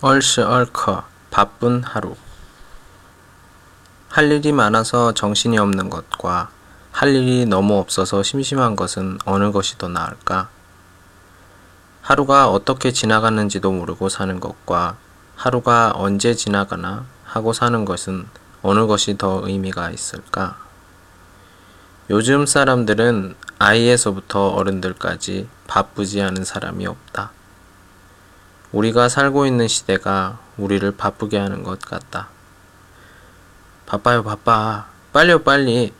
얼스 얼커 바쁜 하루 할 일이 많아서 정신이 없는 것과 할 일이 너무 없어서 심심한 것은 어느 것이 더 나을까? 하루가 어떻게 지나갔는지도 모르고 사는 것과 하루가 언제 지나가나 하고 사는 것은 어느 것이 더 의미가 있을까? 요즘 사람들은 아이에서부터 어른들까지 바쁘지 않은 사람이 없다. 우리가 살고 있는 시대가 우리를 바쁘게 하는 것 같다. 바빠요, 바빠. 빨리요, 빨리.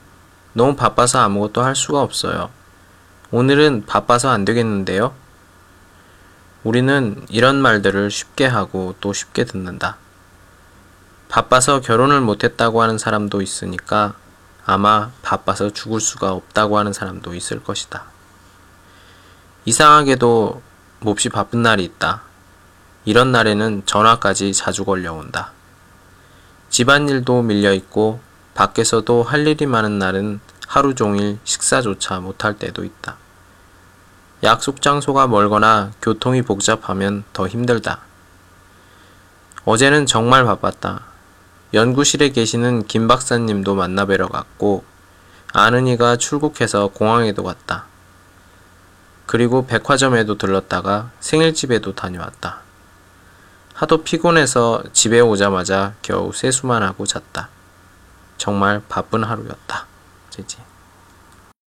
너무 바빠서 아무것도 할 수가 없어요. 오늘은 바빠서 안 되겠는데요? 우리는 이런 말들을 쉽게 하고 또 쉽게 듣는다. 바빠서 결혼을 못했다고 하는 사람도 있으니까 아마 바빠서 죽을 수가 없다고 하는 사람도 있을 것이다. 이상하게도 몹시 바쁜 날이 있다. 이런 날에는 전화까지 자주 걸려온다. 집안일도 밀려있고 밖에서도 할 일이 많은 날은 하루 종일 식사조차 못할 때도 있다. 약속 장소가 멀거나 교통이 복잡하면 더 힘들다. 어제는 정말 바빴다. 연구실에 계시는 김 박사님도 만나 뵈러 갔고, 아는 이가 출국해서 공항에도 갔다. 그리고 백화점에도 들렀다가 생일집에도 다녀왔다. 하도 피곤해서 집에 오자마자 겨우 세수만 하고 잤다. 정말 바쁜 하루였다. 제지.